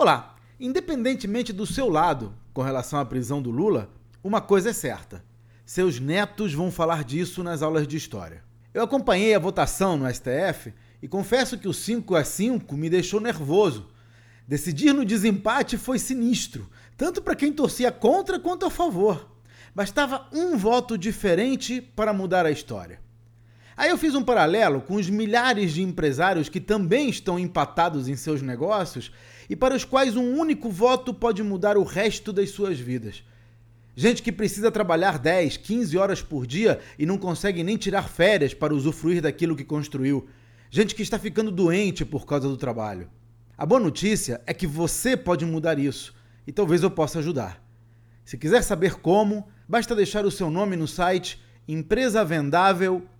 Olá! Independentemente do seu lado com relação à prisão do Lula, uma coisa é certa: seus netos vão falar disso nas aulas de história. Eu acompanhei a votação no STF e confesso que o 5 a 5 me deixou nervoso. Decidir no desempate foi sinistro, tanto para quem torcia contra quanto a favor. Bastava um voto diferente para mudar a história. Aí eu fiz um paralelo com os milhares de empresários que também estão empatados em seus negócios e para os quais um único voto pode mudar o resto das suas vidas. Gente que precisa trabalhar 10, 15 horas por dia e não consegue nem tirar férias para usufruir daquilo que construiu. Gente que está ficando doente por causa do trabalho. A boa notícia é que você pode mudar isso e talvez eu possa ajudar. Se quiser saber como, basta deixar o seu nome no site